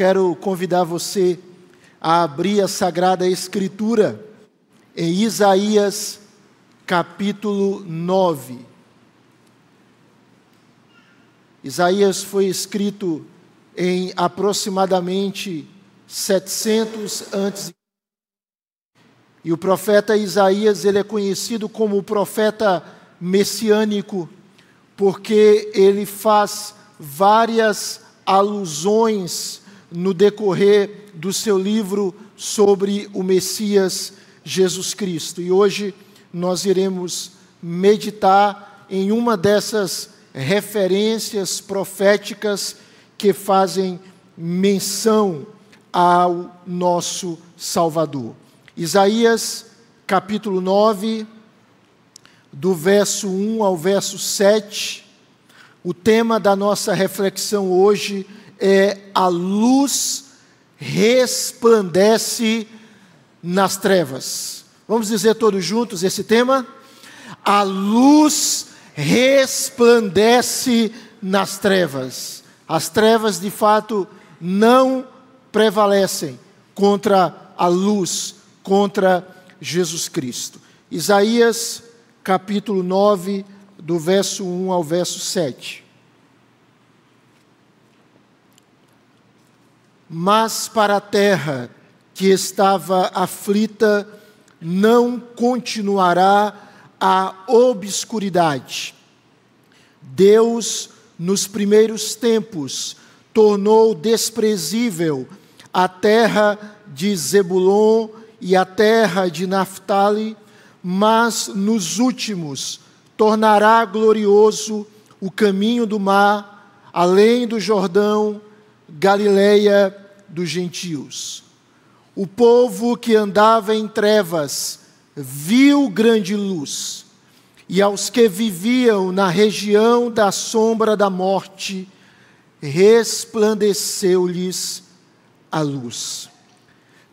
quero convidar você a abrir a Sagrada Escritura em Isaías capítulo 9. Isaías foi escrito em aproximadamente 700 antes e o profeta Isaías, ele é conhecido como o profeta messiânico, porque ele faz várias alusões no decorrer do seu livro sobre o Messias Jesus Cristo. E hoje nós iremos meditar em uma dessas referências proféticas que fazem menção ao nosso Salvador. Isaías capítulo 9, do verso 1 ao verso 7. O tema da nossa reflexão hoje é a luz resplandece nas trevas. Vamos dizer todos juntos esse tema? A luz resplandece nas trevas. As trevas, de fato, não prevalecem contra a luz, contra Jesus Cristo. Isaías capítulo 9, do verso 1 ao verso 7. Mas para a terra que estava aflita, não continuará a obscuridade. Deus, nos primeiros tempos, tornou desprezível a terra de Zebulon e a terra de Naphtali, mas nos últimos tornará glorioso o caminho do mar, além do Jordão, Galileia dos gentios. O povo que andava em trevas viu grande luz, e aos que viviam na região da sombra da morte, resplandeceu-lhes a luz.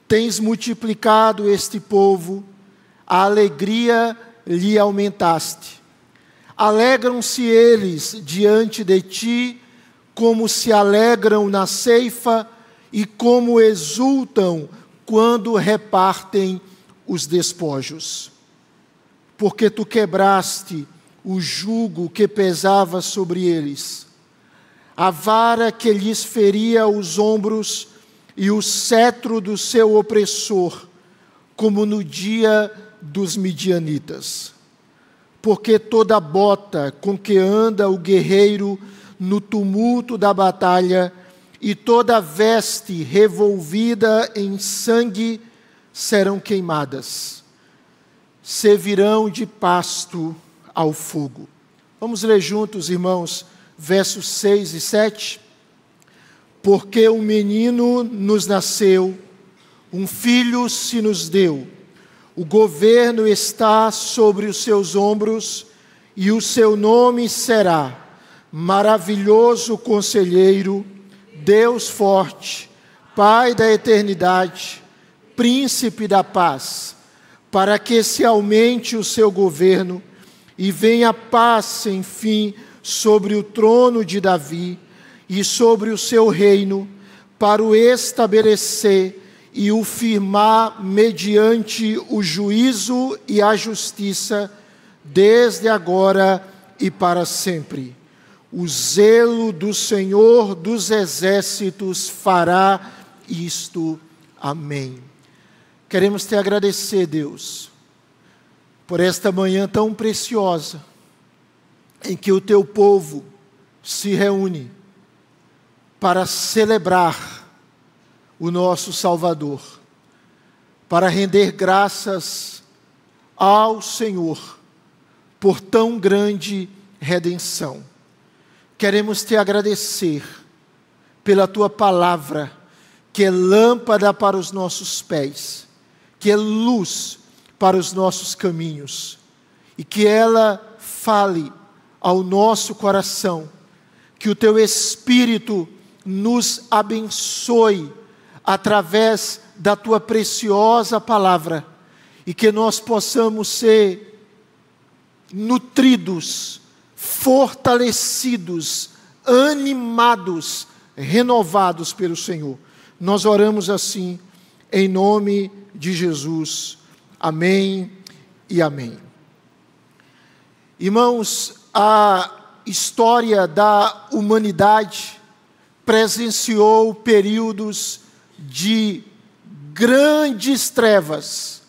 Tens multiplicado este povo, a alegria lhe aumentaste. Alegram-se eles diante de ti, como se alegram na ceifa e como exultam quando repartem os despojos. Porque tu quebraste o jugo que pesava sobre eles, a vara que lhes feria os ombros e o cetro do seu opressor, como no dia dos midianitas. Porque toda bota com que anda o guerreiro no tumulto da batalha, e toda veste revolvida em sangue serão queimadas, servirão de pasto ao fogo. Vamos ler juntos, irmãos, versos 6 e 7. Porque um menino nos nasceu, um filho se nos deu o governo está sobre os seus ombros e o seu nome será Maravilhoso Conselheiro, Deus Forte, Pai da Eternidade, Príncipe da Paz, para que se aumente o seu governo e venha paz, enfim, sobre o trono de Davi e sobre o seu reino, para o estabelecer e o firmar mediante o juízo e a justiça, desde agora e para sempre. O zelo do Senhor dos exércitos fará isto. Amém. Queremos te agradecer, Deus, por esta manhã tão preciosa, em que o teu povo se reúne para celebrar o nosso Salvador, para render graças ao Senhor por tão grande redenção. Queremos te agradecer pela tua palavra, que é lâmpada para os nossos pés, que é luz para os nossos caminhos, e que ela fale ao nosso coração, que o teu Espírito nos abençoe através da tua preciosa palavra e que nós possamos ser nutridos, fortalecidos, animados, renovados pelo Senhor. Nós oramos assim, em nome de Jesus. Amém e amém. Irmãos, a história da humanidade presenciou períodos de grandes trevas,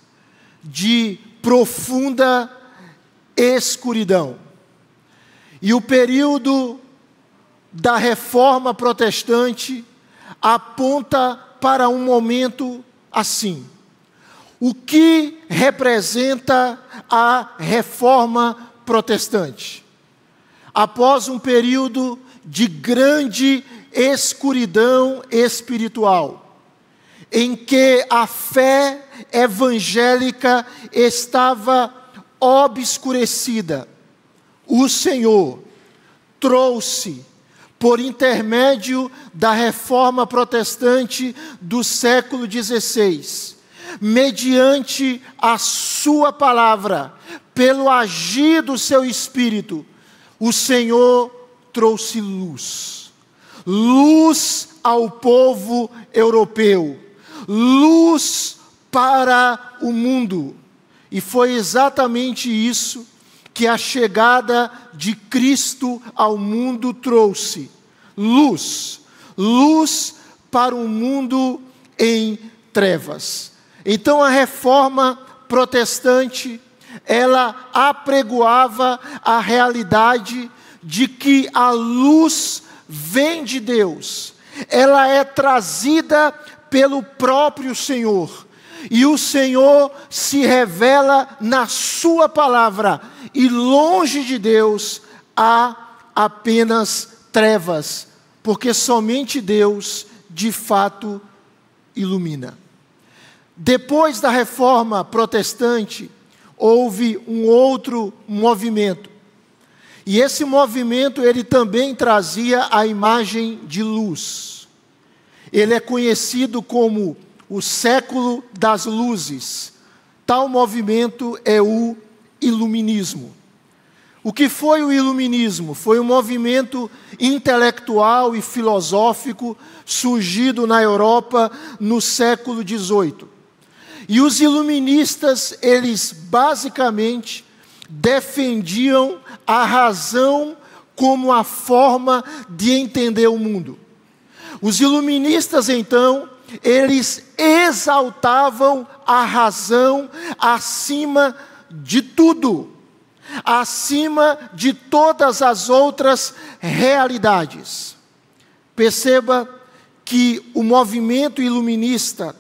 de profunda escuridão. E o período da reforma protestante aponta para um momento assim. O que representa a reforma protestante? Após um período de grande escuridão espiritual, em que a fé evangélica estava obscurecida, o Senhor trouxe, por intermédio da reforma protestante do século XVI, mediante a Sua palavra, pelo agir do seu Espírito, o Senhor trouxe luz. Luz ao povo europeu, luz para o mundo. E foi exatamente isso que a chegada de Cristo ao mundo trouxe: luz, luz para um mundo em trevas. Então a reforma protestante, ela apregoava a realidade de que a luz vem de Deus, ela é trazida pelo próprio Senhor. E o Senhor se revela na Sua palavra, e longe de Deus há apenas trevas, porque somente Deus de fato ilumina. Depois da reforma protestante, houve um outro movimento. E esse movimento ele também trazia a imagem de luz. Ele é conhecido como o século das luzes. Tal movimento é o iluminismo. O que foi o iluminismo? Foi um movimento intelectual e filosófico surgido na Europa no século XVIII. E os iluministas, eles basicamente defendiam a razão como a forma de entender o mundo. Os iluministas, então, eles exaltavam a razão acima de tudo, acima de todas as outras realidades. Perceba que o movimento iluminista,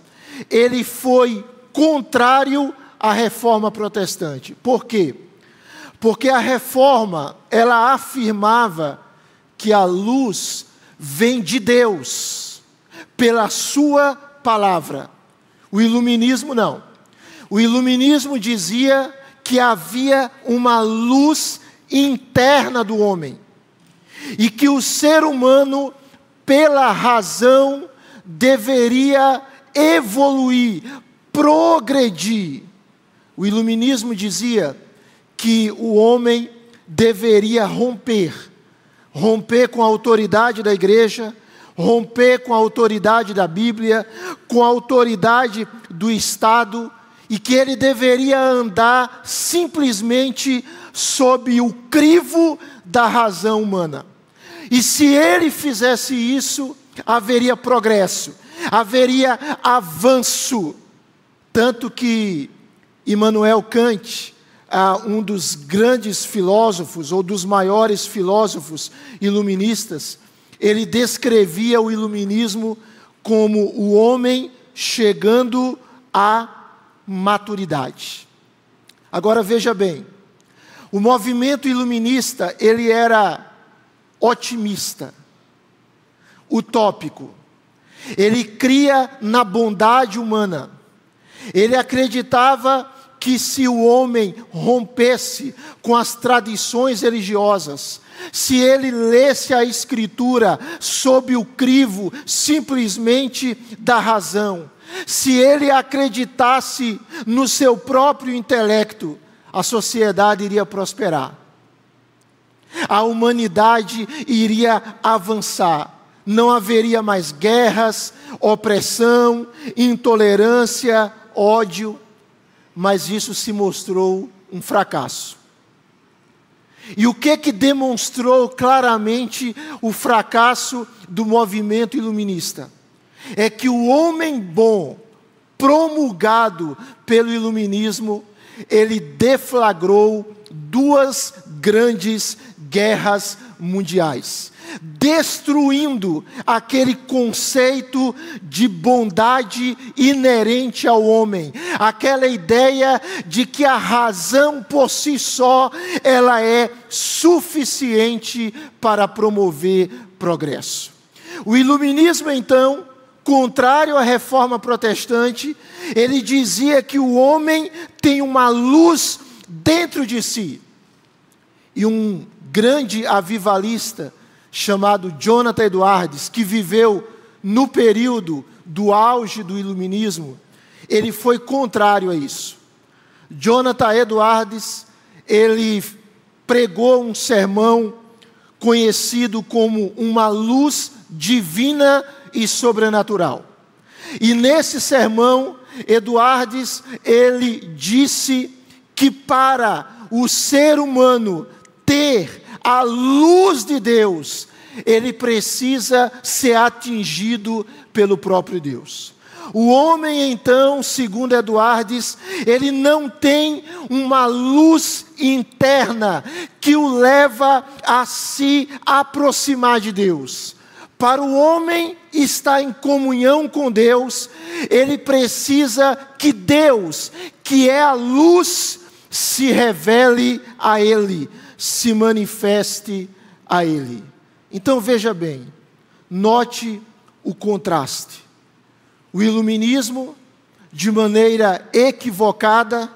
ele foi contrário à reforma protestante. Por quê? Porque a reforma, ela afirmava que a luz vem de Deus, pela sua palavra. O iluminismo não. O iluminismo dizia que havia uma luz interna do homem e que o ser humano, pela razão, deveria evoluir, progredir. O iluminismo dizia que o homem deveria romper romper com a autoridade da igreja, romper com a autoridade da Bíblia, com a autoridade do Estado, e que ele deveria andar simplesmente sob o crivo da razão humana. E se ele fizesse isso, haveria progresso, haveria avanço. Tanto que Immanuel Kant, ah, um dos grandes filósofos, ou dos maiores filósofos iluministas, ele descrevia o iluminismo como o homem chegando à maturidade. Agora veja bem, o movimento iluminista, ele era otimista, utópico. Ele cria na bondade humana. Ele acreditava que se o homem rompesse com as tradições religiosas, se ele lesse a Escritura sob o crivo simplesmente da razão, se ele acreditasse no seu próprio intelecto, a sociedade iria prosperar, a humanidade iria avançar, não haveria mais guerras, opressão, intolerância, ódio, mas isso se mostrou um fracasso. E o que que demonstrou claramente o fracasso do movimento iluminista? É que o homem bom, promulgado pelo iluminismo, ele deflagrou duas grandes guerras mundiais destruindo aquele conceito de bondade inerente ao homem, aquela ideia de que a razão por si só ela é suficiente para promover progresso. O iluminismo então, contrário à reforma protestante, ele dizia que o homem tem uma luz dentro de si. E um grande avivalista chamado Jonathan Edwards, que viveu no período do auge do iluminismo, ele foi contrário a isso. Jonathan Edwards, ele pregou um sermão conhecido como uma luz divina e sobrenatural. E nesse sermão, Edwards, ele disse que para o ser humano ter a luz de Deus, ele precisa ser atingido pelo próprio Deus. O homem, então, segundo Eduardes, ele não tem uma luz interna que o leva a se aproximar de Deus. Para o homem estar em comunhão com Deus, ele precisa que Deus, que é a luz, se revele a ele se manifeste a Ele. Então veja bem, note o contraste. O iluminismo, de maneira equivocada,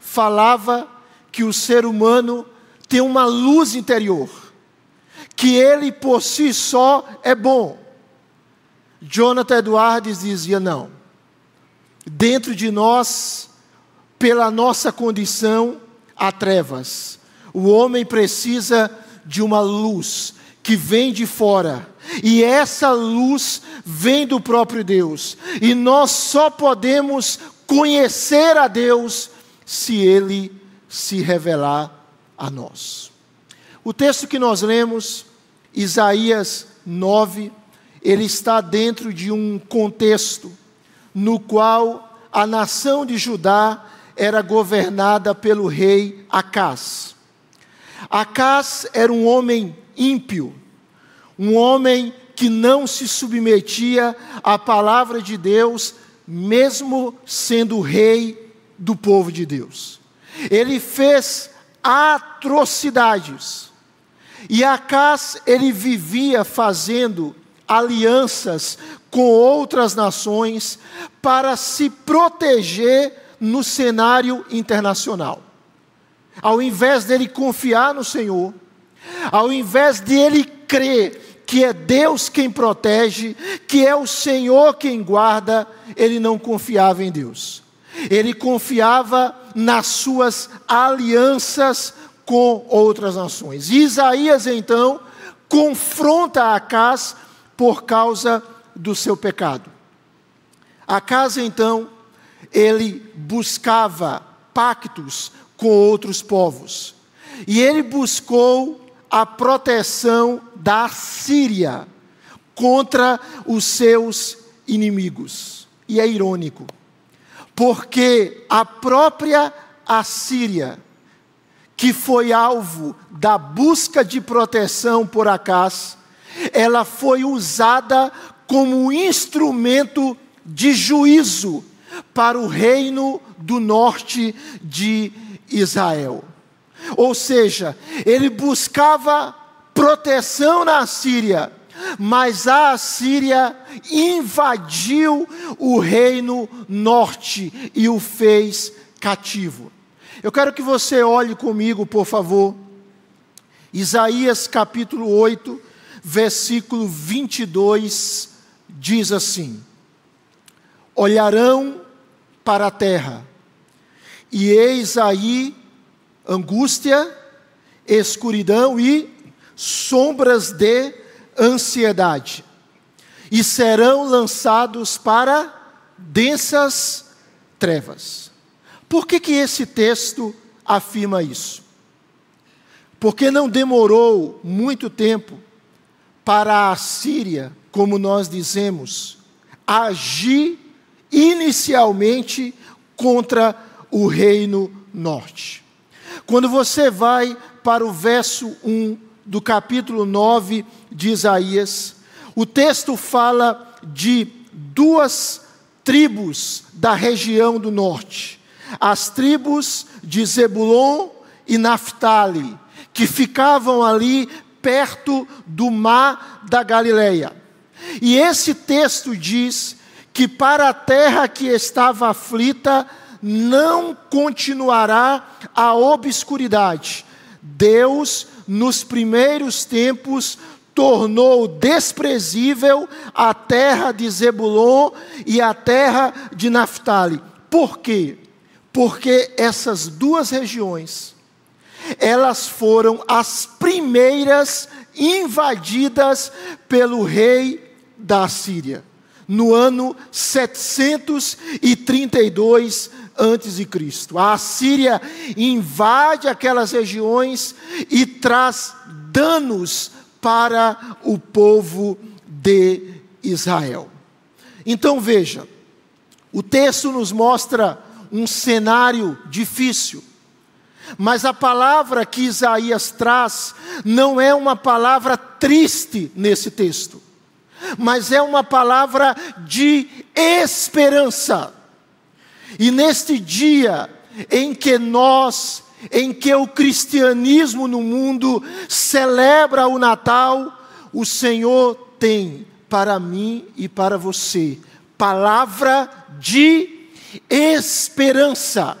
falava que o ser humano tem uma luz interior, que ele por si só é bom. Jonathan Edwards dizia: não, dentro de nós, pela nossa condição, há trevas, o homem precisa de uma luz que vem de fora. E essa luz vem do próprio Deus. E nós só podemos conhecer a Deus se Ele se revelar a nós. O texto que nós lemos, Isaías 9, ele está dentro de um contexto no qual a nação de Judá era governada pelo rei Acás. Acás era um homem ímpio, um homem que não se submetia à palavra de Deus, mesmo sendo rei do povo de Deus. Ele fez atrocidades. E Acás, ele vivia fazendo alianças com outras nações para se proteger no cenário internacional. Ao invés dele confiar no Senhor, ao invés de ele crer que é Deus quem protege, que é o Senhor quem guarda, ele não confiava em Deus. Ele confiava nas suas alianças com outras nações. Isaías então confronta Acás por causa do seu pecado. Acás então ele buscava pactos com outros povos. E ele buscou a proteção da Síria contra os seus inimigos. E é irônico, porque a própria Assíria, que foi alvo da busca de proteção por Acás, ela foi usada como instrumento de juízo para o reino do norte de Israel. Ou seja, ele buscava proteção na Síria, mas a Assíria invadiu o reino norte e o fez cativo. Eu quero que você olhe comigo, por favor, Isaías capítulo 8, versículo 22, diz assim: Olharão para a terra e eis aí angústia, escuridão e sombras de ansiedade. e serão lançados para densas trevas. Por que, que esse texto afirma isso? Porque não demorou muito tempo para a Síria, como nós dizemos, agir inicialmente contra o reino norte. Quando você vai para o verso 1 do capítulo 9 de Isaías, o texto fala de duas tribos da região do norte: as tribos de Zebulon e Naphtali, que ficavam ali perto do mar da Galileia. E esse texto diz que para a terra que estava aflita não continuará a obscuridade. Deus, nos primeiros tempos, tornou desprezível a terra de Zebulon e a terra de Naphtali. Por quê? Porque essas duas regiões, elas foram as primeiras invadidas pelo rei da Síria, no ano 732 antes de Cristo. A Síria invade aquelas regiões e traz danos para o povo de Israel. Então veja, o texto nos mostra um cenário difícil. Mas a palavra que Isaías traz não é uma palavra triste nesse texto, mas é uma palavra de esperança. E neste dia em que nós em que o cristianismo no mundo celebra o Natal, o Senhor tem para mim e para você palavra de esperança.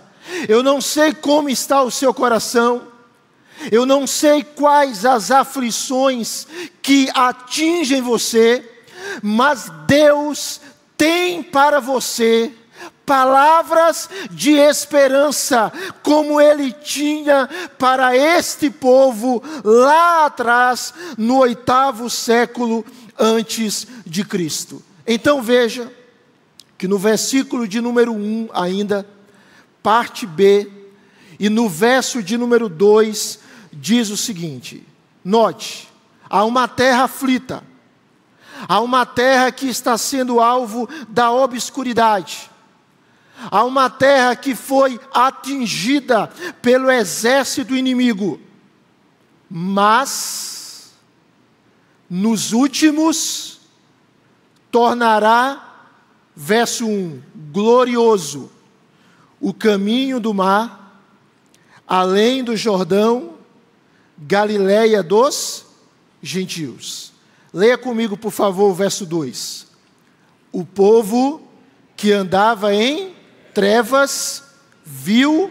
Eu não sei como está o seu coração, eu não sei quais as aflições que atingem você, mas Deus tem para você palavras de esperança, como ele tinha para este povo lá atrás, no oitavo século antes de Cristo. Então veja que no versículo de número 1 ainda, parte B, e no verso de número 2, diz o seguinte: note, há uma terra aflita, há uma terra que está sendo alvo da obscuridade a uma terra que foi atingida pelo exército inimigo, mas nos últimos tornará, verso 1, glorioso o caminho do mar, além do Jordão, Galiléia dos gentios. Leia comigo, por favor, o verso 2. O povo que andava em trevas viu,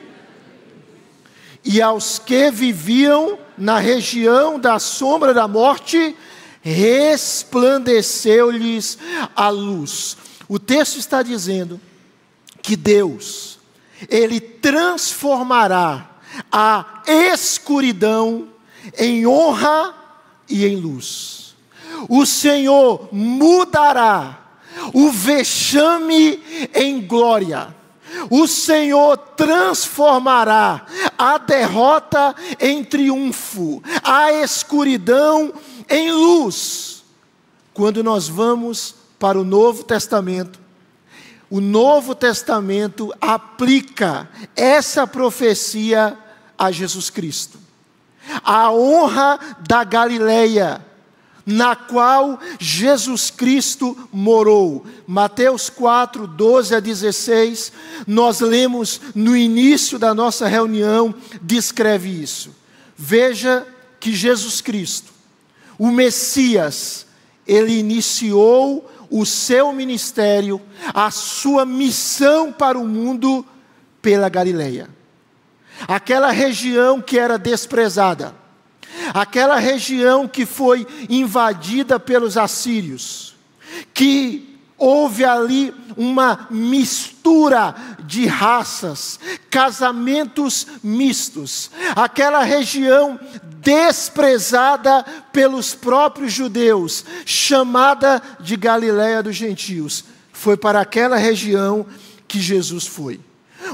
e aos que viviam na região da sombra da morte, resplandeceu-lhes a luz. O texto está dizendo que Deus, Ele transformará a escuridão em honra e em luz. O Senhor mudará o vexame em glória o Senhor transformará a derrota em triunfo, a escuridão em luz. Quando nós vamos para o Novo Testamento, o Novo Testamento aplica essa profecia a Jesus Cristo. A honra da Galileia na qual Jesus Cristo morou. Mateus 4, 12 a 16, nós lemos no início da nossa reunião, descreve isso. Veja que Jesus Cristo, o Messias, ele iniciou o seu ministério, a sua missão para o mundo pela Galileia. Aquela região que era desprezada aquela região que foi invadida pelos assírios, que houve ali uma mistura de raças, casamentos mistos. Aquela região desprezada pelos próprios judeus, chamada de Galiléia dos gentios. Foi para aquela região que Jesus foi.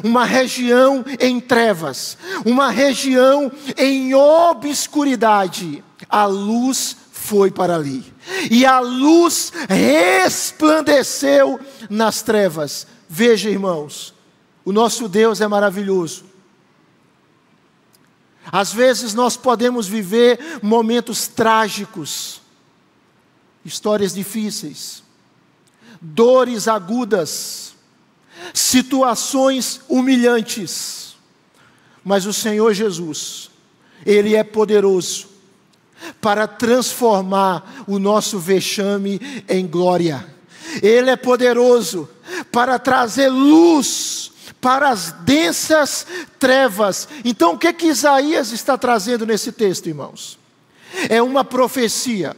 Uma região em trevas, uma região em obscuridade. A luz foi para ali. E a luz resplandeceu nas trevas. Veja, irmãos, o nosso Deus é maravilhoso. Às vezes nós podemos viver momentos trágicos, histórias difíceis, dores agudas, situações humilhantes. Mas o Senhor Jesus, Ele é poderoso para transformar o nosso vexame em glória. Ele é poderoso para trazer luz para as densas trevas. Então, o que que Isaías está trazendo nesse texto, irmãos? É uma profecia,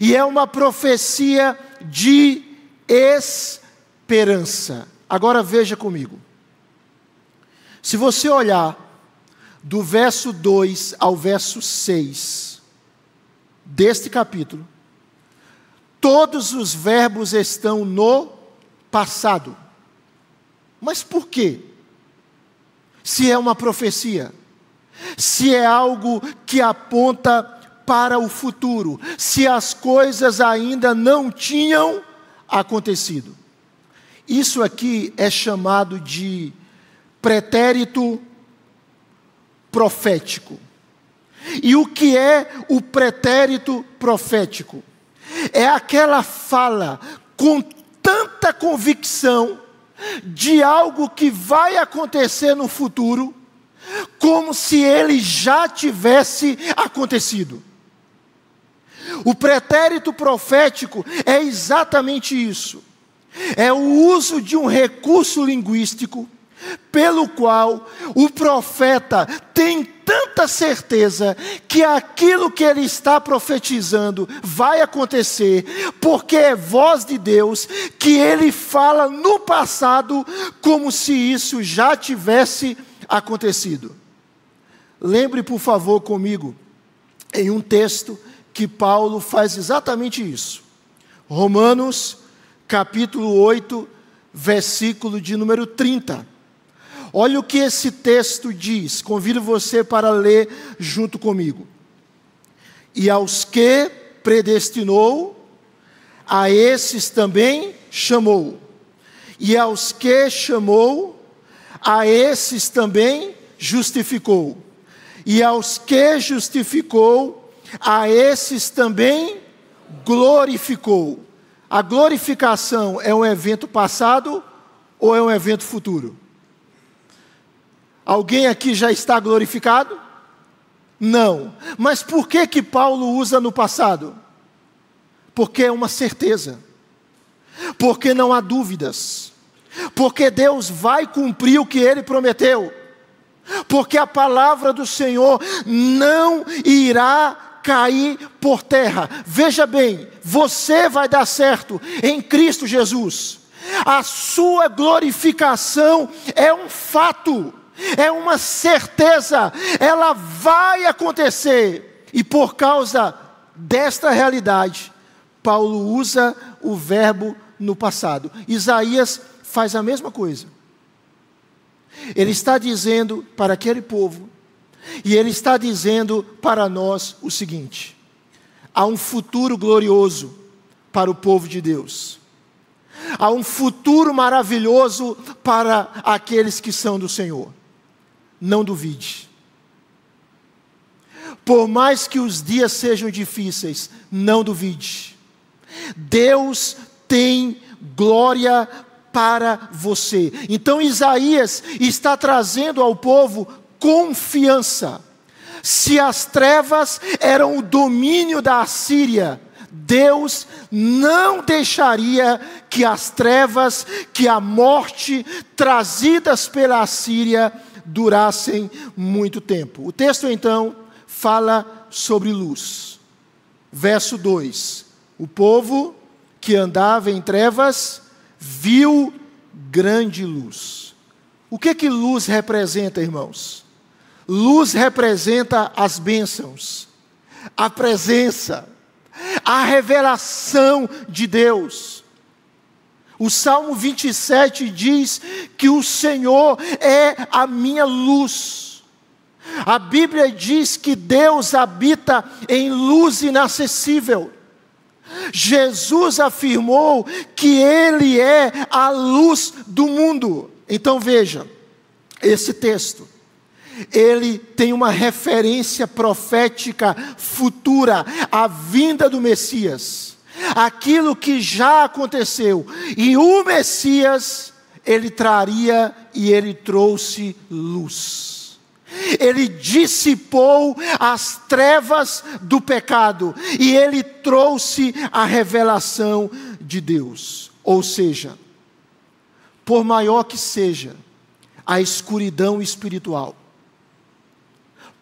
e é uma profecia de esperança. Agora veja comigo. Se você olhar do verso 2 ao verso 6 deste capítulo, todos os verbos estão no passado. Mas por quê? Se é uma profecia, se é algo que aponta para o futuro, se as coisas ainda não tinham acontecido. Isso aqui é chamado de pretérito profético. E o que é o pretérito profético? É aquela fala com tanta convicção de algo que vai acontecer no futuro, como se ele já tivesse acontecido. O pretérito profético é exatamente isso. É o uso de um recurso linguístico pelo qual o profeta tem tanta certeza que aquilo que ele está profetizando vai acontecer, porque é voz de Deus que ele fala no passado como se isso já tivesse acontecido. Lembre, por favor, comigo, em um texto que Paulo faz exatamente isso. Romanos, capítulo 8, versículo de número 30. Olha o que esse texto diz, convido você para ler junto comigo. E aos que predestinou, a esses também chamou. E aos que chamou, a esses também justificou. E aos que justificou, a esses também glorificou. A glorificação é um evento passado ou é um evento futuro? Alguém aqui já está glorificado? Não. Mas por que que Paulo usa no passado? Porque é uma certeza. Porque não há dúvidas. Porque Deus vai cumprir o que ele prometeu. Porque a palavra do Senhor não irá cair por terra. Veja bem, você vai dar certo em Cristo Jesus. A sua glorificação é um fato é uma certeza, ela vai acontecer. E por causa desta realidade, Paulo usa o verbo no passado. Isaías faz a mesma coisa. Ele está dizendo para aquele povo, e ele está dizendo para nós o seguinte: há um futuro glorioso para o povo de Deus. Há um futuro maravilhoso para aqueles que são do Senhor não duvide. Por mais que os dias sejam difíceis, não duvide. Deus tem glória para você. Então Isaías está trazendo ao povo confiança. Se as trevas eram o domínio da Assíria, Deus não deixaria que as trevas, que a morte trazidas pela Assíria durassem muito tempo. O texto então fala sobre luz. Verso 2: O povo que andava em trevas viu grande luz. O que que luz representa, irmãos? Luz representa as bênçãos. a presença, a revelação de Deus. O Salmo 27 diz que o Senhor é a minha luz. A Bíblia diz que Deus habita em luz inacessível. Jesus afirmou que Ele é a luz do mundo. Então veja, esse texto, ele tem uma referência profética futura, a vinda do Messias, aquilo que já aconteceu, e o Messias, ele traria e ele trouxe luz. Ele dissipou as trevas do pecado e ele trouxe a revelação de Deus. Ou seja, por maior que seja a escuridão espiritual,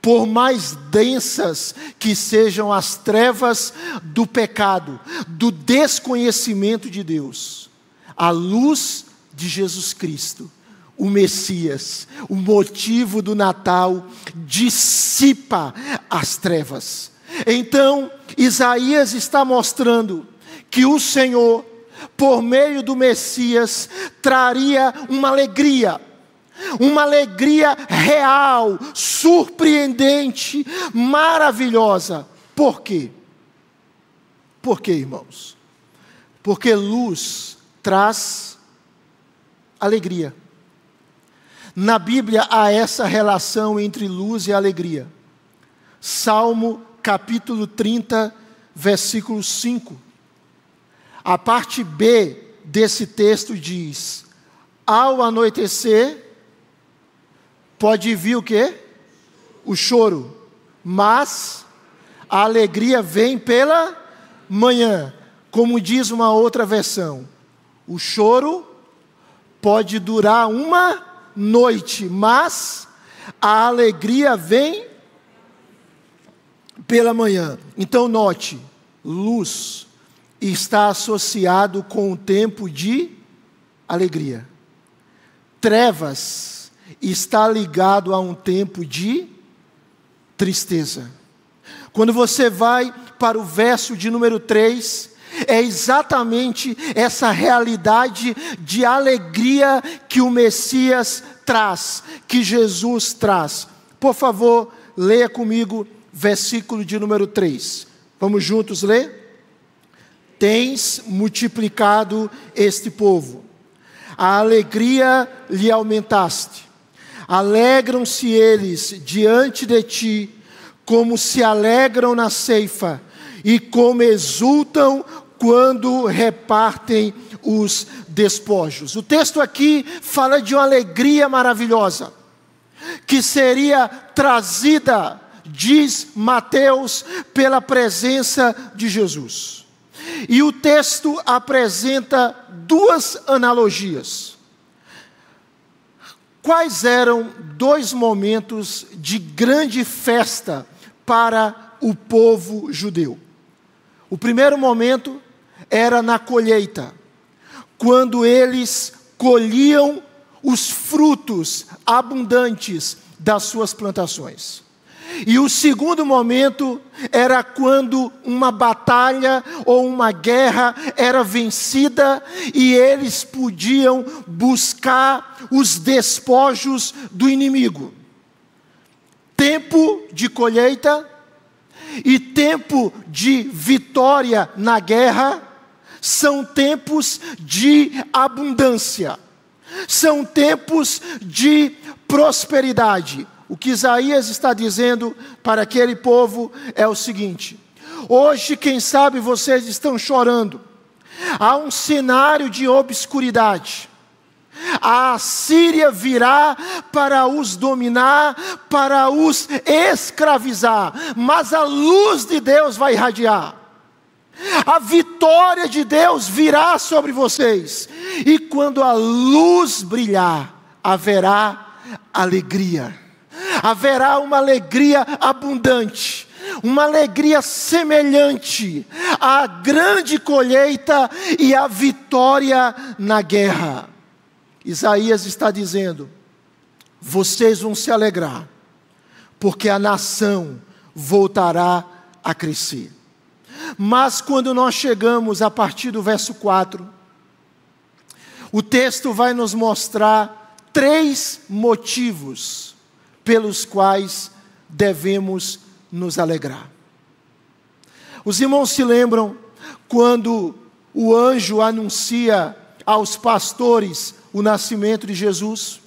por mais densas que sejam as trevas do pecado, do desconhecimento de Deus, a luz de Jesus Cristo o Messias, o motivo do Natal, dissipa as trevas. Então, Isaías está mostrando que o Senhor, por meio do Messias, traria uma alegria, uma alegria real, surpreendente, maravilhosa. Por quê? Por quê, irmãos? Porque luz traz alegria. Na Bíblia há essa relação entre luz e alegria. Salmo capítulo 30, versículo 5. A parte B desse texto diz: Ao anoitecer, pode vir o quê? O choro, mas a alegria vem pela manhã, como diz uma outra versão. O choro pode durar uma noite, mas a alegria vem pela manhã. Então, note: luz está associado com o tempo de alegria. Trevas está ligado a um tempo de tristeza. Quando você vai para o verso de número 3, é exatamente essa realidade de alegria que o Messias traz, que Jesus traz. Por favor, leia comigo versículo de número 3. Vamos juntos ler? Tens multiplicado este povo, a alegria lhe aumentaste. Alegram-se eles diante de ti, como se alegram na ceifa, e como exultam quando repartem os despojos. O texto aqui fala de uma alegria maravilhosa, que seria trazida, diz Mateus, pela presença de Jesus. E o texto apresenta duas analogias. Quais eram dois momentos de grande festa para o povo judeu? O primeiro momento era na colheita, quando eles colhiam os frutos abundantes das suas plantações. E o segundo momento era quando uma batalha ou uma guerra era vencida e eles podiam buscar os despojos do inimigo. Tempo de colheita e tempo de vitória na guerra são tempos de abundância, são tempos de prosperidade. O que Isaías está dizendo para aquele povo é o seguinte: hoje, quem sabe vocês estão chorando, há um cenário de obscuridade. A Síria virá para os dominar, para os escravizar, mas a luz de Deus vai irradiar. A vitória de Deus virá sobre vocês. E quando a luz brilhar, haverá alegria. Haverá uma alegria abundante, uma alegria semelhante à grande colheita e à vitória na guerra. Isaías está dizendo: vocês vão se alegrar, porque a nação voltará a crescer. Mas quando nós chegamos a partir do verso 4, o texto vai nos mostrar três motivos pelos quais devemos nos alegrar. Os irmãos se lembram quando o anjo anuncia aos pastores o nascimento de Jesus?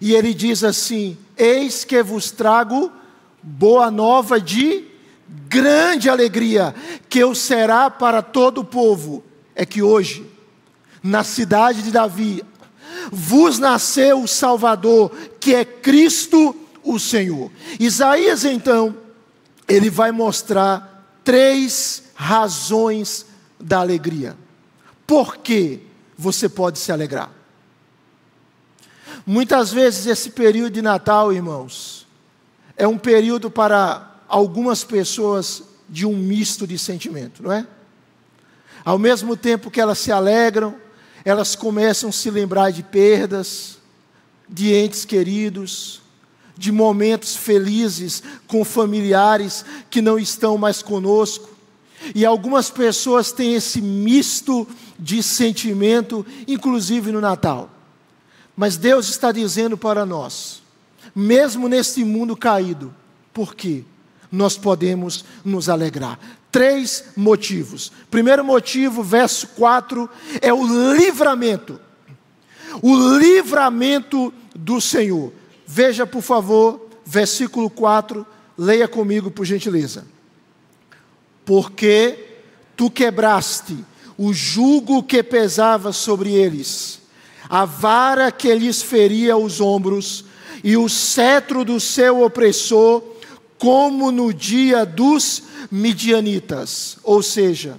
E ele diz assim: Eis que vos trago boa nova de grande alegria, que o será para todo o povo. É que hoje, na cidade de Davi, vos nasceu o Salvador, que é Cristo o Senhor. Isaías, então, ele vai mostrar três razões da alegria. Por que você pode se alegrar? Muitas vezes esse período de Natal, irmãos, é um período para algumas pessoas de um misto de sentimento, não é? Ao mesmo tempo que elas se alegram, elas começam a se lembrar de perdas, de entes queridos, de momentos felizes com familiares que não estão mais conosco. E algumas pessoas têm esse misto de sentimento, inclusive no Natal. Mas Deus está dizendo para nós, mesmo neste mundo caído, por quê? nós podemos nos alegrar. Três motivos. Primeiro motivo, verso 4, é o livramento. O livramento do Senhor. Veja, por favor, versículo 4, leia comigo, por gentileza. Porque tu quebraste o jugo que pesava sobre eles, a vara que lhes feria os ombros, e o cetro do seu opressor como no dia dos midianitas, ou seja,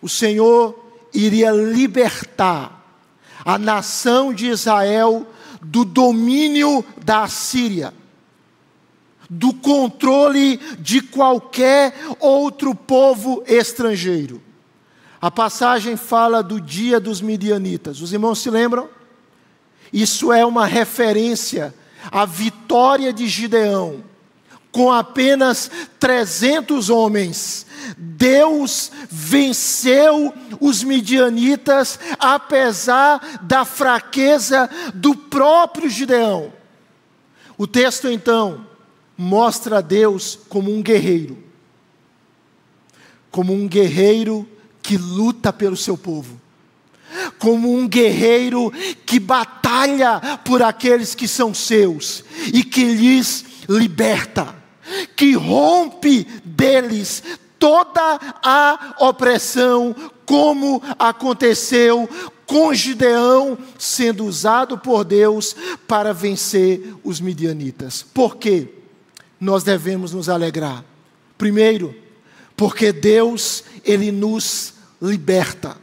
o Senhor iria libertar a nação de Israel do domínio da Síria, do controle de qualquer outro povo estrangeiro. A passagem fala do dia dos midianitas. Os irmãos se lembram? Isso é uma referência à vitória de Gideão com apenas 300 homens, Deus venceu os midianitas, apesar da fraqueza do próprio Gideão. O texto então mostra Deus como um guerreiro, como um guerreiro que luta pelo seu povo, como um guerreiro que batalha por aqueles que são seus e que lhes liberta que rompe deles toda a opressão, como aconteceu com Gideão sendo usado por Deus para vencer os midianitas. Por quê? Nós devemos nos alegrar. Primeiro, porque Deus, Ele nos liberta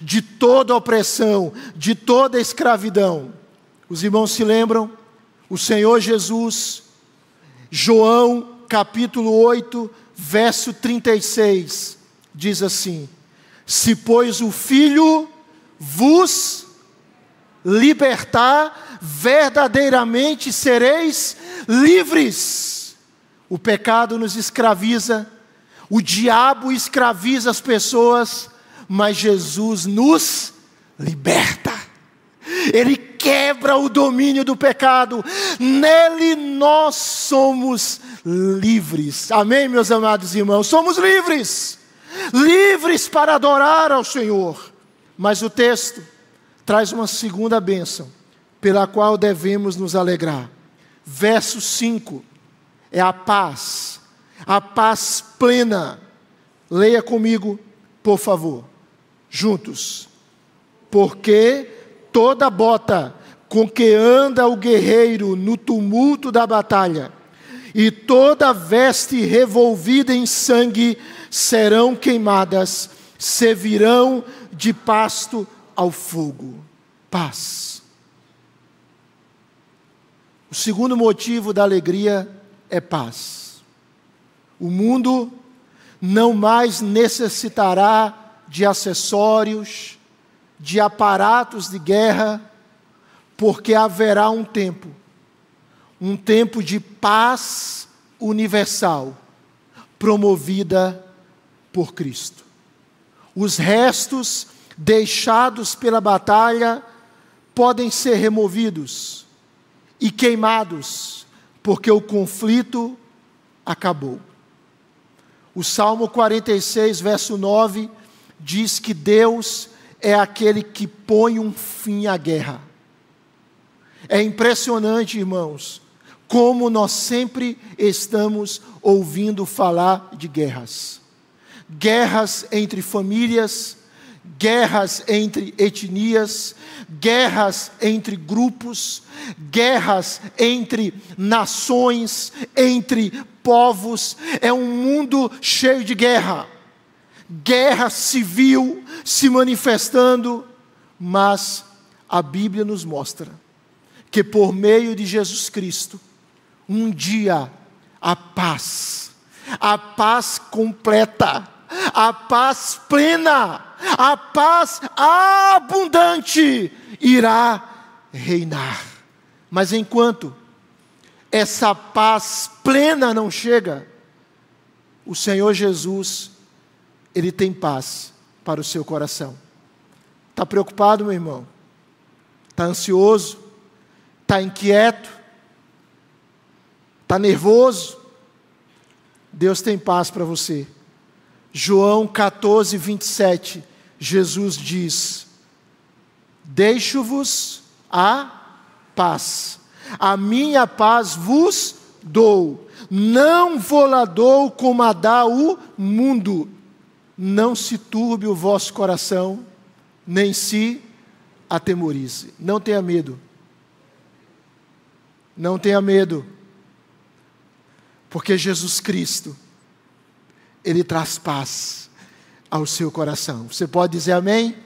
de toda opressão, de toda escravidão. Os irmãos se lembram? O Senhor Jesus, João capítulo 8, verso 36, diz assim: Se, pois, o Filho vos libertar, verdadeiramente sereis livres. O pecado nos escraviza, o diabo escraviza as pessoas, mas Jesus nos liberta. Ele quebra o domínio do pecado, nele nós somos livres. Amém, meus amados irmãos? Somos livres, livres para adorar ao Senhor. Mas o texto traz uma segunda bênção, pela qual devemos nos alegrar. Verso 5 é a paz, a paz plena. Leia comigo, por favor, juntos. Porque toda bota com que anda o guerreiro no tumulto da batalha, e toda veste revolvida em sangue serão queimadas, servirão de pasto ao fogo. Paz. O segundo motivo da alegria é paz. O mundo não mais necessitará de acessórios, de aparatos de guerra, porque haverá um tempo, um tempo de paz universal, promovida por Cristo. Os restos deixados pela batalha podem ser removidos e queimados, porque o conflito acabou. O Salmo 46, verso 9, diz que Deus é aquele que põe um fim à guerra. É impressionante, irmãos, como nós sempre estamos ouvindo falar de guerras. Guerras entre famílias, guerras entre etnias, guerras entre grupos, guerras entre nações, entre povos. É um mundo cheio de guerra. Guerra civil se manifestando, mas a Bíblia nos mostra que por meio de Jesus Cristo, um dia a paz, a paz completa, a paz plena, a paz abundante irá reinar. Mas enquanto essa paz plena não chega, o Senhor Jesus, Ele tem paz para o seu coração. Está preocupado, meu irmão? Está ansioso? Está inquieto? Está nervoso? Deus tem paz para você. João 14, 27, Jesus diz: Deixo-vos a paz, a minha paz vos dou, não vou lá dou como a dá o mundo. Não se turbe o vosso coração, nem se atemorize. Não tenha medo. Não tenha medo. Porque Jesus Cristo ele traz paz ao seu coração. Você pode dizer amém?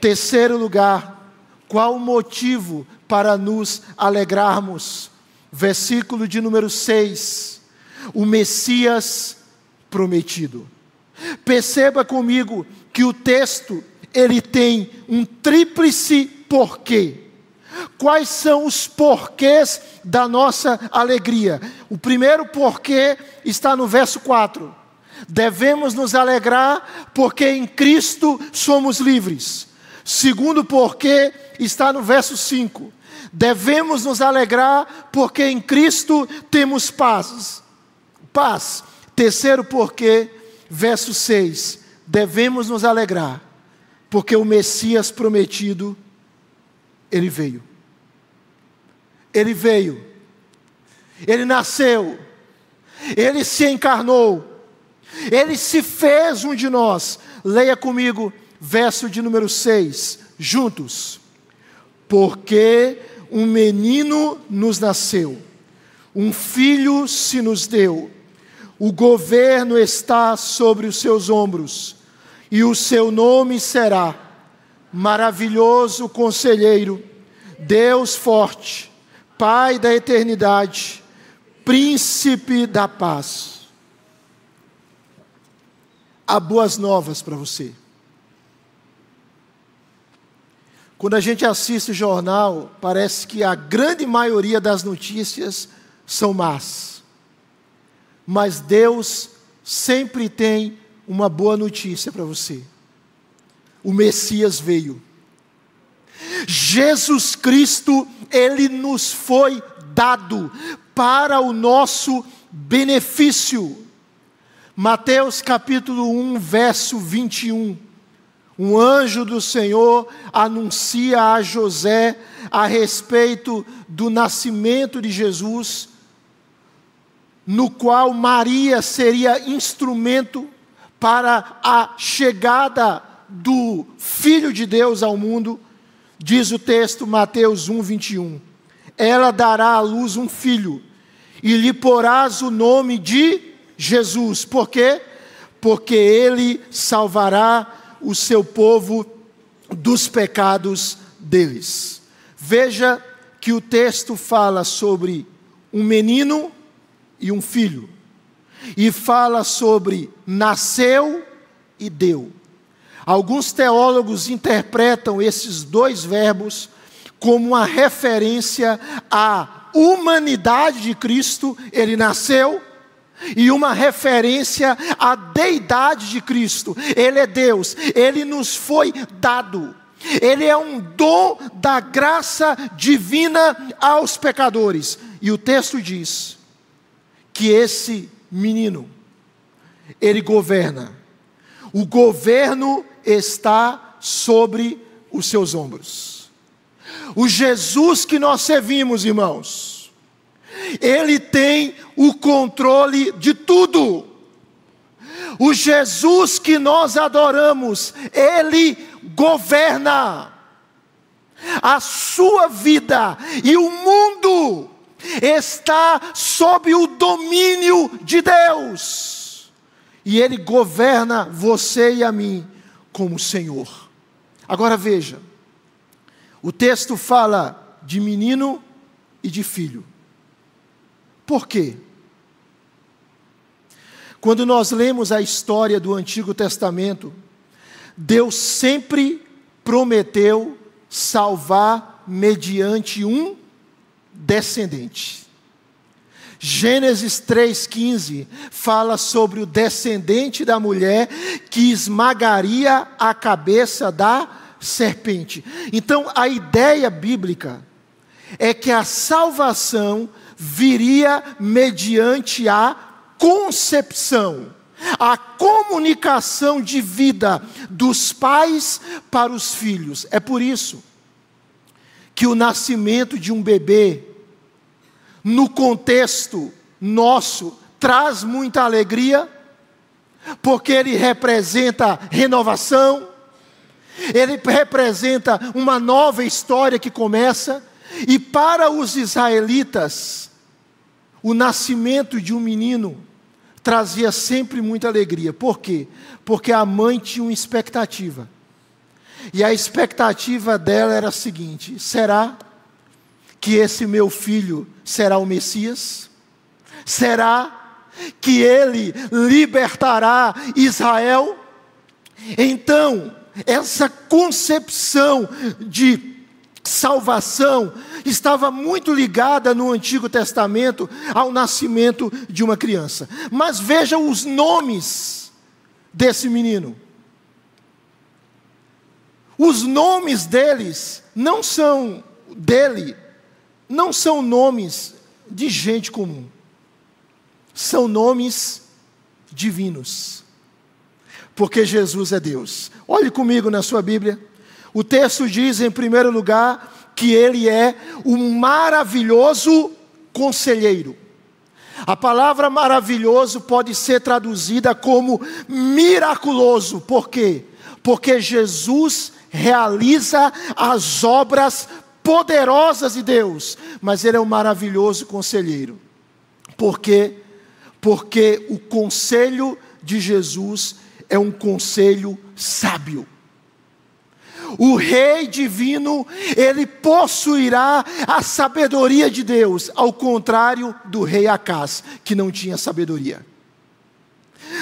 Terceiro lugar, qual o motivo para nos alegrarmos? Versículo de número 6. O Messias prometido. Perceba comigo que o texto ele tem um tríplice porquê. Quais são os porquês da nossa alegria? O primeiro porquê está no verso 4 Devemos nos alegrar porque em Cristo somos livres. Segundo porquê está no verso 5. Devemos nos alegrar porque em Cristo temos paz. Paz. Terceiro porquê, verso 6. Devemos nos alegrar porque o Messias prometido ele veio. Ele veio. Ele nasceu. Ele se encarnou ele se fez um de nós. Leia comigo, verso de número 6, juntos. Porque um menino nos nasceu, um filho se nos deu, o governo está sobre os seus ombros, e o seu nome será Maravilhoso Conselheiro, Deus Forte, Pai da Eternidade, Príncipe da Paz há boas novas para você. Quando a gente assiste o jornal, parece que a grande maioria das notícias são más. Mas Deus sempre tem uma boa notícia para você. O Messias veio. Jesus Cristo, ele nos foi dado para o nosso benefício. Mateus capítulo 1, verso 21. Um anjo do Senhor anuncia a José a respeito do nascimento de Jesus, no qual Maria seria instrumento para a chegada do Filho de Deus ao mundo, diz o texto Mateus 1, 21. Ela dará à luz um filho, e lhe porás o nome de Jesus. Por quê? Porque ele salvará o seu povo dos pecados deles. Veja que o texto fala sobre um menino e um filho. E fala sobre nasceu e deu. Alguns teólogos interpretam esses dois verbos como uma referência à humanidade de Cristo. Ele nasceu e uma referência à deidade de Cristo. Ele é Deus, ele nos foi dado. Ele é um dom da graça divina aos pecadores. E o texto diz que esse menino, ele governa. O governo está sobre os seus ombros. O Jesus que nós servimos, irmãos, ele tem o controle de tudo. O Jesus que nós adoramos, ele governa. A sua vida e o mundo está sob o domínio de Deus. E ele governa você e a mim como Senhor. Agora veja, o texto fala de menino e de filho. Por quê? Quando nós lemos a história do Antigo Testamento, Deus sempre prometeu salvar mediante um descendente. Gênesis 3,15 fala sobre o descendente da mulher que esmagaria a cabeça da serpente. Então, a ideia bíblica é que a salvação viria mediante a concepção, a comunicação de vida dos pais para os filhos. É por isso que o nascimento de um bebê, no contexto nosso, traz muita alegria, porque ele representa renovação, ele representa uma nova história que começa, e para os israelitas, o nascimento de um menino trazia sempre muita alegria. Por quê? Porque a mãe tinha uma expectativa. E a expectativa dela era a seguinte: será que esse meu filho será o Messias? Será que ele libertará Israel? Então, essa concepção de salvação estava muito ligada no Antigo Testamento ao nascimento de uma criança. Mas veja os nomes desse menino. Os nomes deles não são dele, não são nomes de gente comum. São nomes divinos. Porque Jesus é Deus. Olhe comigo na sua Bíblia. O texto diz, em primeiro lugar, que ele é o maravilhoso conselheiro. A palavra maravilhoso pode ser traduzida como miraculoso. Por quê? Porque Jesus realiza as obras poderosas de Deus, mas Ele é um maravilhoso conselheiro. Por quê? Porque o conselho de Jesus é um conselho sábio. O rei divino, ele possuirá a sabedoria de Deus, ao contrário do rei Acás, que não tinha sabedoria.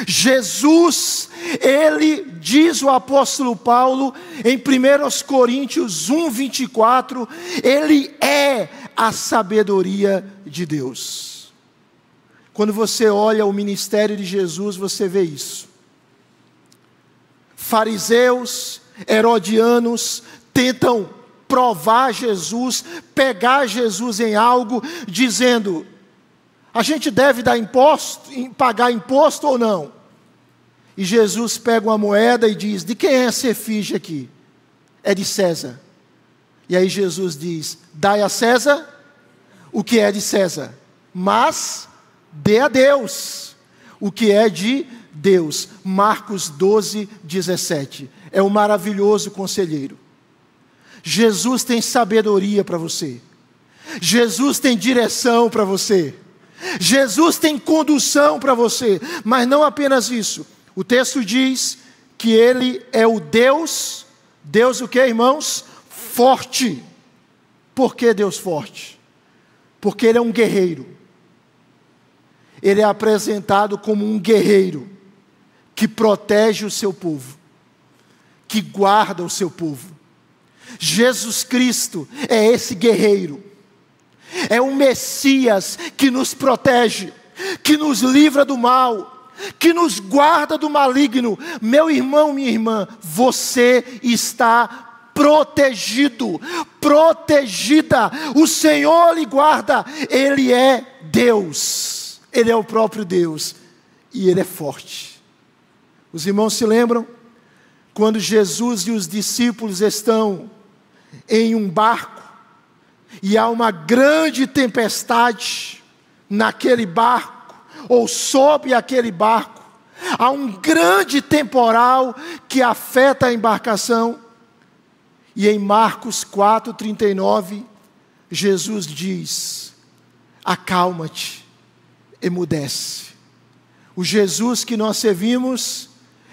Jesus, ele diz o apóstolo Paulo em 1 Coríntios 1, 24, ele é a sabedoria de Deus. Quando você olha o ministério de Jesus, você vê isso. Fariseus, herodianos tentam provar Jesus, pegar Jesus em algo, dizendo: a gente deve dar imposto, pagar imposto ou não? E Jesus pega uma moeda e diz: De quem é essa efígie aqui? É de César. E aí Jesus diz: Dai a César o que é de César, mas dê a Deus o que é de Deus. Marcos 12, 17. É o maravilhoso conselheiro. Jesus tem sabedoria para você. Jesus tem direção para você. Jesus tem condução para você, mas não apenas isso. O texto diz que ele é o Deus, Deus o que, irmãos? Forte. Por que Deus forte? Porque ele é um guerreiro. Ele é apresentado como um guerreiro que protege o seu povo, que guarda o seu povo. Jesus Cristo é esse guerreiro é o Messias que nos protege. que nos livra do mal, que nos guarda do maligno. Meu irmão, minha irmã, você está protegido, protegida. O Senhor lhe guarda, Ele é Deus, Ele é o próprio Deus e Ele é forte. Os irmãos se lembram? Quando Jesus e os discípulos estão em um barco e há uma grande tempestade naquele barco, ou sob aquele barco, há um grande temporal que afeta a embarcação. E em Marcos 4,39, Jesus diz: Acalma-te, emudece. O Jesus que nós servimos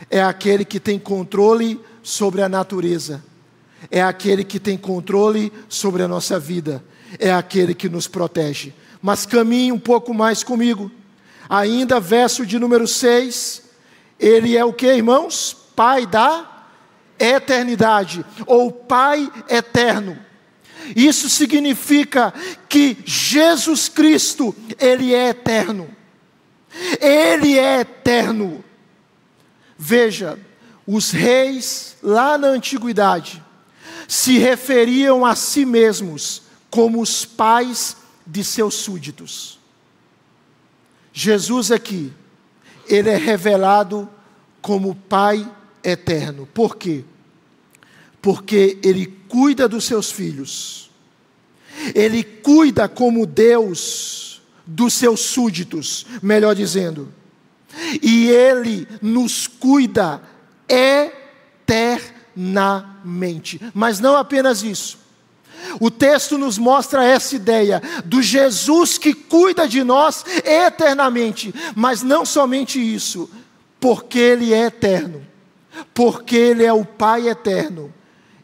é aquele que tem controle sobre a natureza, é aquele que tem controle sobre a nossa vida, é aquele que nos protege. Mas caminhe um pouco mais comigo. Ainda verso de número 6, ele é o que, irmãos? Pai da eternidade, ou Pai eterno. Isso significa que Jesus Cristo, ele é eterno. Ele é eterno. Veja, os reis lá na antiguidade se referiam a si mesmos como os pais de seus súditos. Jesus aqui, ele é revelado como Pai eterno. Por quê? Porque ele cuida dos seus filhos. Ele cuida como Deus dos seus súditos, melhor dizendo e Ele nos cuida eternamente. Mas não apenas isso. O texto nos mostra essa ideia do Jesus que cuida de nós eternamente, mas não somente isso, porque Ele é eterno, porque Ele é o Pai eterno,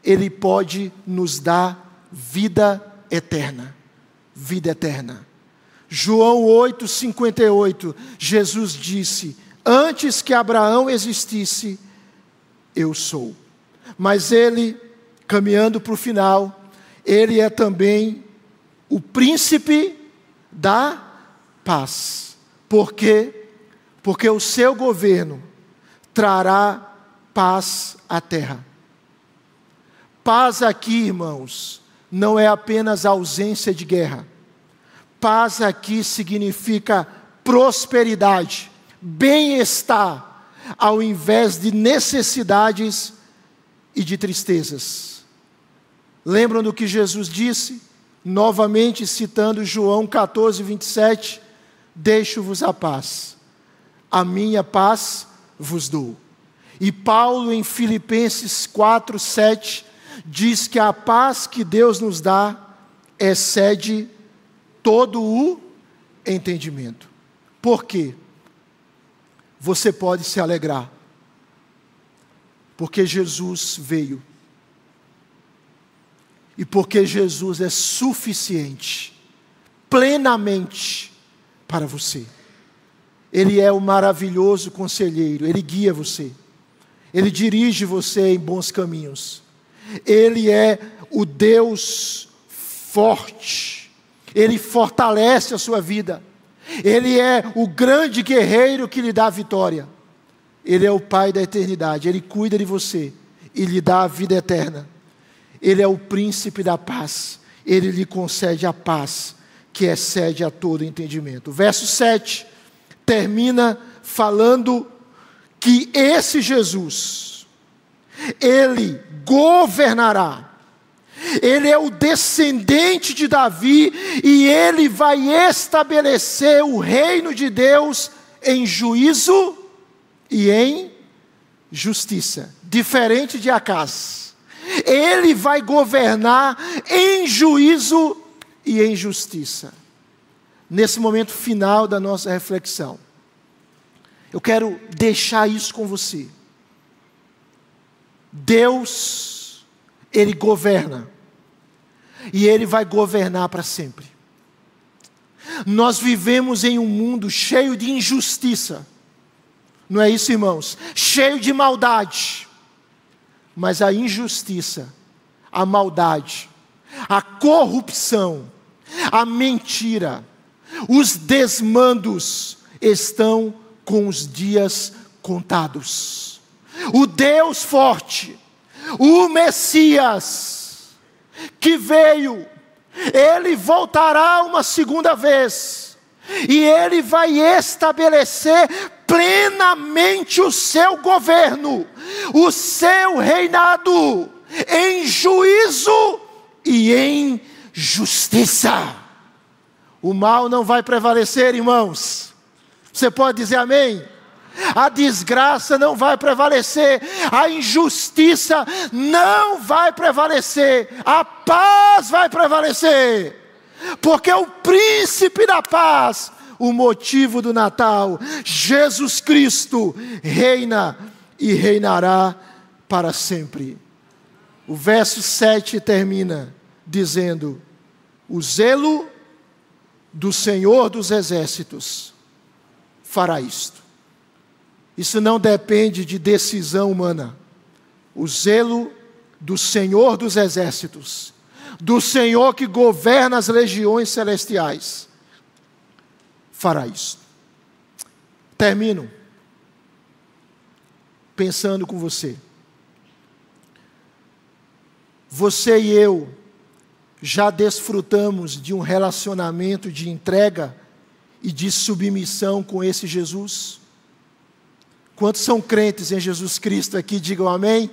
Ele pode nos dar vida eterna. Vida eterna. João 8,58, Jesus disse: Antes que Abraão existisse, eu sou. Mas ele, caminhando para o final, ele é também o príncipe da paz. Por quê? Porque o seu governo trará paz à terra. Paz aqui, irmãos, não é apenas ausência de guerra Paz aqui significa prosperidade, bem-estar, ao invés de necessidades e de tristezas. Lembram do que Jesus disse? Novamente citando João 14, 27, deixo-vos a paz, a minha paz vos dou. E Paulo em Filipenses 4, 7, diz que a paz que Deus nos dá excede todo o entendimento. Por quê? Você pode se alegrar, porque Jesus veio, e porque Jesus é suficiente, plenamente, para você. Ele é o maravilhoso conselheiro, ele guia você, ele dirige você em bons caminhos, ele é o Deus forte ele fortalece a sua vida. Ele é o grande guerreiro que lhe dá a vitória. Ele é o Pai da eternidade. Ele cuida de você e lhe dá a vida eterna. Ele é o príncipe da paz. Ele lhe concede a paz que excede a todo entendimento. verso 7 termina falando que esse Jesus, ele governará ele é o descendente de Davi e ele vai estabelecer o reino de Deus em juízo e em justiça, diferente de Acas. Ele vai governar em juízo e em justiça. Nesse momento final da nossa reflexão, eu quero deixar isso com você. Deus ele governa. E Ele vai governar para sempre. Nós vivemos em um mundo cheio de injustiça. Não é isso, irmãos? Cheio de maldade. Mas a injustiça, a maldade, a corrupção, a mentira, os desmandos estão com os dias contados. O Deus forte, o Messias, que veio, ele voltará uma segunda vez, e ele vai estabelecer plenamente o seu governo, o seu reinado, em juízo e em justiça. O mal não vai prevalecer, irmãos. Você pode dizer amém? A desgraça não vai prevalecer, a injustiça não vai prevalecer, a paz vai prevalecer, porque o príncipe da paz, o motivo do Natal, Jesus Cristo, reina e reinará para sempre. O verso 7 termina dizendo: O zelo do Senhor dos exércitos fará isto. Isso não depende de decisão humana. O zelo do Senhor dos exércitos, do Senhor que governa as legiões celestiais, fará isto. Termino pensando com você. Você e eu já desfrutamos de um relacionamento de entrega e de submissão com esse Jesus? Quantos são crentes em Jesus Cristo aqui? Digam amém.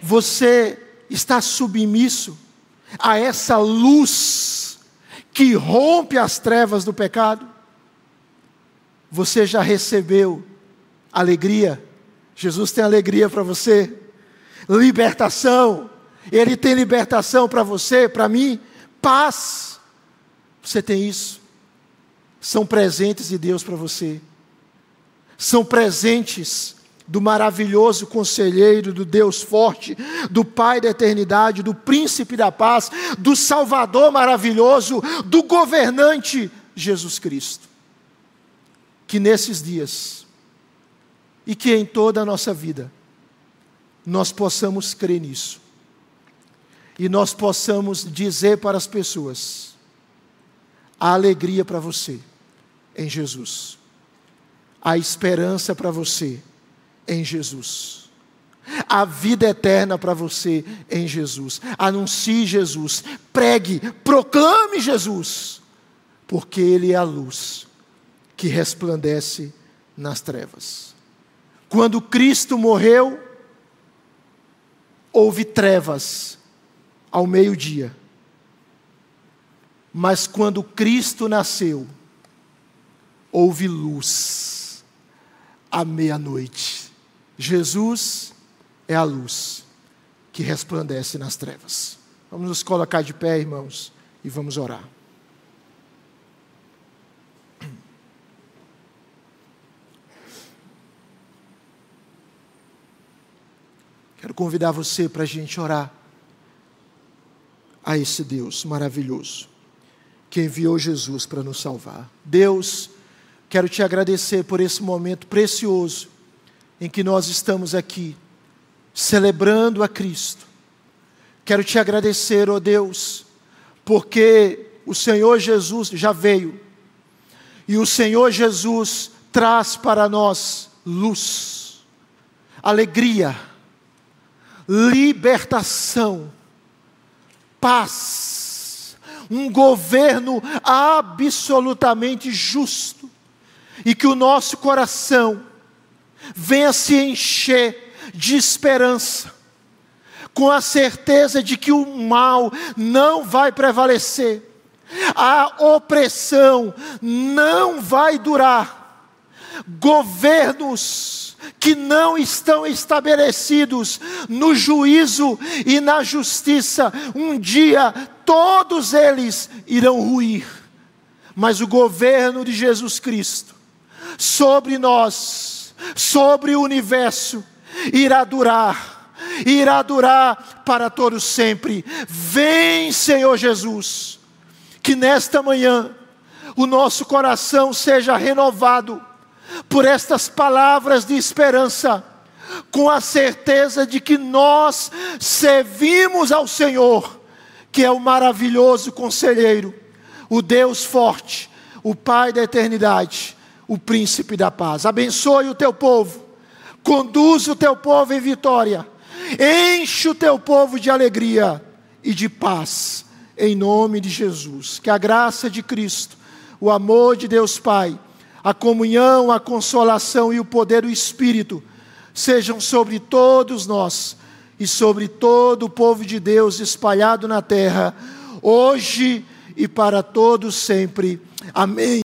Você está submisso a essa luz que rompe as trevas do pecado? Você já recebeu alegria? Jesus tem alegria para você, libertação, ele tem libertação para você, para mim, paz. Você tem isso. São presentes de Deus para você. São presentes do maravilhoso conselheiro, do Deus forte, do Pai da eternidade, do príncipe da paz, do Salvador maravilhoso, do governante Jesus Cristo. Que nesses dias e que em toda a nossa vida nós possamos crer nisso e nós possamos dizer para as pessoas a alegria para você em Jesus, a esperança para você em Jesus, a vida eterna para você em Jesus. Anuncie Jesus, pregue, proclame Jesus, porque Ele é a luz que resplandece nas trevas. Quando Cristo morreu, houve trevas ao meio-dia. Mas quando Cristo nasceu, houve luz à meia-noite. Jesus é a luz que resplandece nas trevas. Vamos nos colocar de pé, irmãos, e vamos orar. Quero convidar você para a gente orar a esse Deus maravilhoso que enviou Jesus para nos salvar. Deus, quero te agradecer por esse momento precioso em que nós estamos aqui celebrando a Cristo. Quero te agradecer, ó oh Deus, porque o Senhor Jesus já veio e o Senhor Jesus traz para nós luz, alegria, libertação paz, um governo absolutamente justo, e que o nosso coração venha se encher de esperança, com a certeza de que o mal não vai prevalecer, a opressão não vai durar, governos que não estão estabelecidos no juízo e na justiça, um dia todos eles irão ruir, mas o governo de Jesus Cristo sobre nós, sobre o universo, irá durar, irá durar para todos sempre. Vem, Senhor Jesus, que nesta manhã o nosso coração seja renovado por estas palavras de esperança, com a certeza de que nós servimos ao Senhor, que é o maravilhoso conselheiro, o Deus forte, o Pai da eternidade, o príncipe da paz. Abençoe o teu povo, conduz o teu povo em vitória, enche o teu povo de alegria e de paz, em nome de Jesus. Que a graça de Cristo, o amor de Deus Pai, a comunhão, a consolação e o poder do Espírito sejam sobre todos nós e sobre todo o povo de Deus espalhado na terra, hoje e para todos sempre. Amém.